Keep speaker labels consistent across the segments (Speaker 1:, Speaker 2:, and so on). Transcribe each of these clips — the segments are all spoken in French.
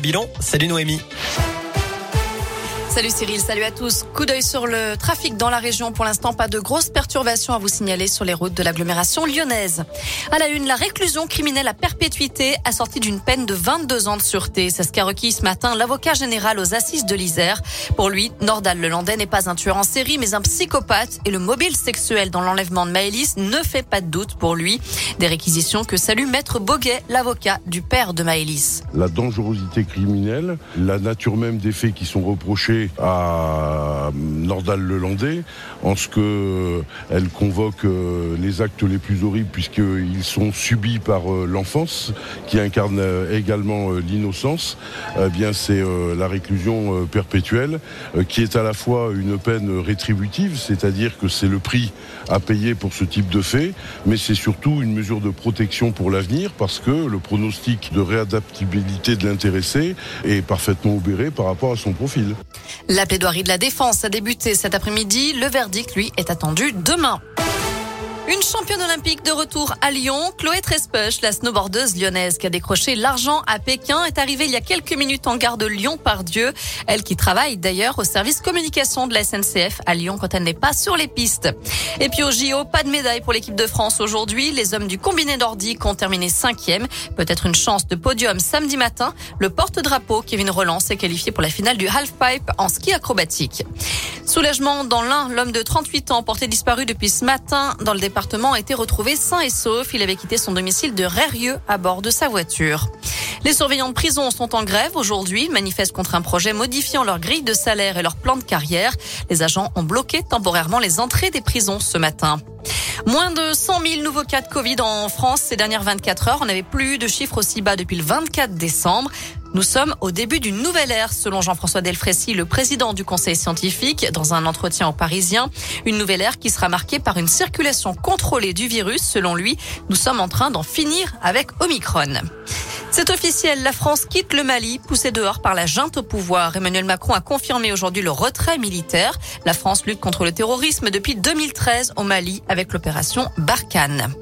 Speaker 1: Bilan, salut Noémie.
Speaker 2: Salut Cyril, salut à tous. Coup d'œil sur le trafic dans la région. Pour l'instant, pas de grosses perturbations à vous signaler sur les routes de l'agglomération lyonnaise. À la une, la réclusion criminelle à perpétuité assortie d'une peine de 22 ans de sûreté. C'est ce qu'a requis ce matin l'avocat général aux assises de l'Isère. Pour lui, Nordal Lelandais n'est pas un tueur en série, mais un psychopathe. Et le mobile sexuel dans l'enlèvement de Maëlys ne fait pas de doute pour lui. Des réquisitions que salue Maître Boguet, l'avocat du père de Maëlys.
Speaker 3: La dangerosité criminelle, la nature même des faits qui sont reprochés à Nordal Lelandais en ce que elle convoque euh, les actes les plus horribles puisqu'ils sont subis par euh, l'enfance qui incarne euh, également l'innocence. Eh bien, c'est la réclusion perpétuelle qui est à la fois une peine rétributive, c'est-à-dire que c'est le prix à payer pour ce type de fait, mais c'est surtout une mesure de protection pour l'avenir parce que le pronostic de réadaptabilité de l'intéressé est parfaitement obéré par rapport à son profil.
Speaker 2: La plaidoirie de la défense a débuté cet après-midi. Le verdict, lui, est attendu demain. Une championne olympique de retour à Lyon, Chloé Trespech, la snowboardeuse lyonnaise qui a décroché l'argent à Pékin, est arrivée il y a quelques minutes en gare de Lyon par Dieu. Elle qui travaille d'ailleurs au service communication de la SNCF à Lyon quand elle n'est pas sur les pistes. Et puis au JO, pas de médaille pour l'équipe de France aujourd'hui. Les hommes du combiné nordique ont terminé cinquième. Peut-être une chance de podium samedi matin. Le porte-drapeau Kevin Roland s'est qualifié pour la finale du halfpipe en ski acrobatique. Soulagement dans l'un, l'homme de 38 ans porté disparu depuis ce matin dans le département a été retrouvé sain et sauf. Il avait quitté son domicile de Rérieux à bord de sa voiture. Les surveillants de prison sont en grève aujourd'hui. Manifestent contre un projet modifiant leur grille de salaire et leur plan de carrière. Les agents ont bloqué temporairement les entrées des prisons ce matin. Moins de 100 000 nouveaux cas de Covid en France ces dernières 24 heures. On n'avait plus eu de chiffres aussi bas depuis le 24 décembre. Nous sommes au début d'une nouvelle ère, selon Jean-François Delfrécy, le président du conseil scientifique, dans un entretien au Parisien. Une nouvelle ère qui sera marquée par une circulation contrôlée du virus. Selon lui, nous sommes en train d'en finir avec Omicron. C'est officiel, la France quitte le Mali, poussée dehors par la junte au pouvoir. Emmanuel Macron a confirmé aujourd'hui le retrait militaire. La France lutte contre le terrorisme depuis 2013 au Mali avec l'opération Barkhane.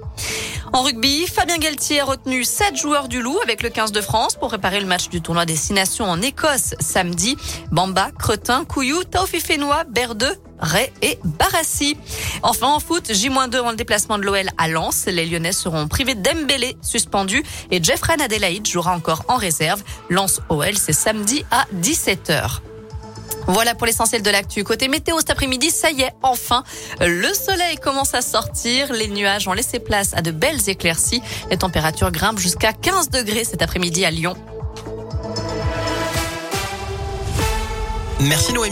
Speaker 2: En rugby, Fabien Galtier a retenu 7 joueurs du Loup avec le 15 de France pour préparer le match du tournoi des Six Nations en Écosse samedi. Bamba, Cretin, Couillou, Taufi Fénois, Berdeux, Ray et Barassi. Enfin en foot, J-2 en le déplacement de l'OL à Lens. Les Lyonnais seront privés d'Embélé suspendu et Jeffrey Adelaide jouera encore en réserve. Lens OL, c'est samedi à 17h. Voilà pour l'essentiel de l'actu. Côté météo cet après-midi, ça y est, enfin, le soleil commence à sortir. Les nuages ont laissé place à de belles éclaircies. Les températures grimpent jusqu'à 15 degrés cet après-midi à Lyon.
Speaker 1: Merci Noémie.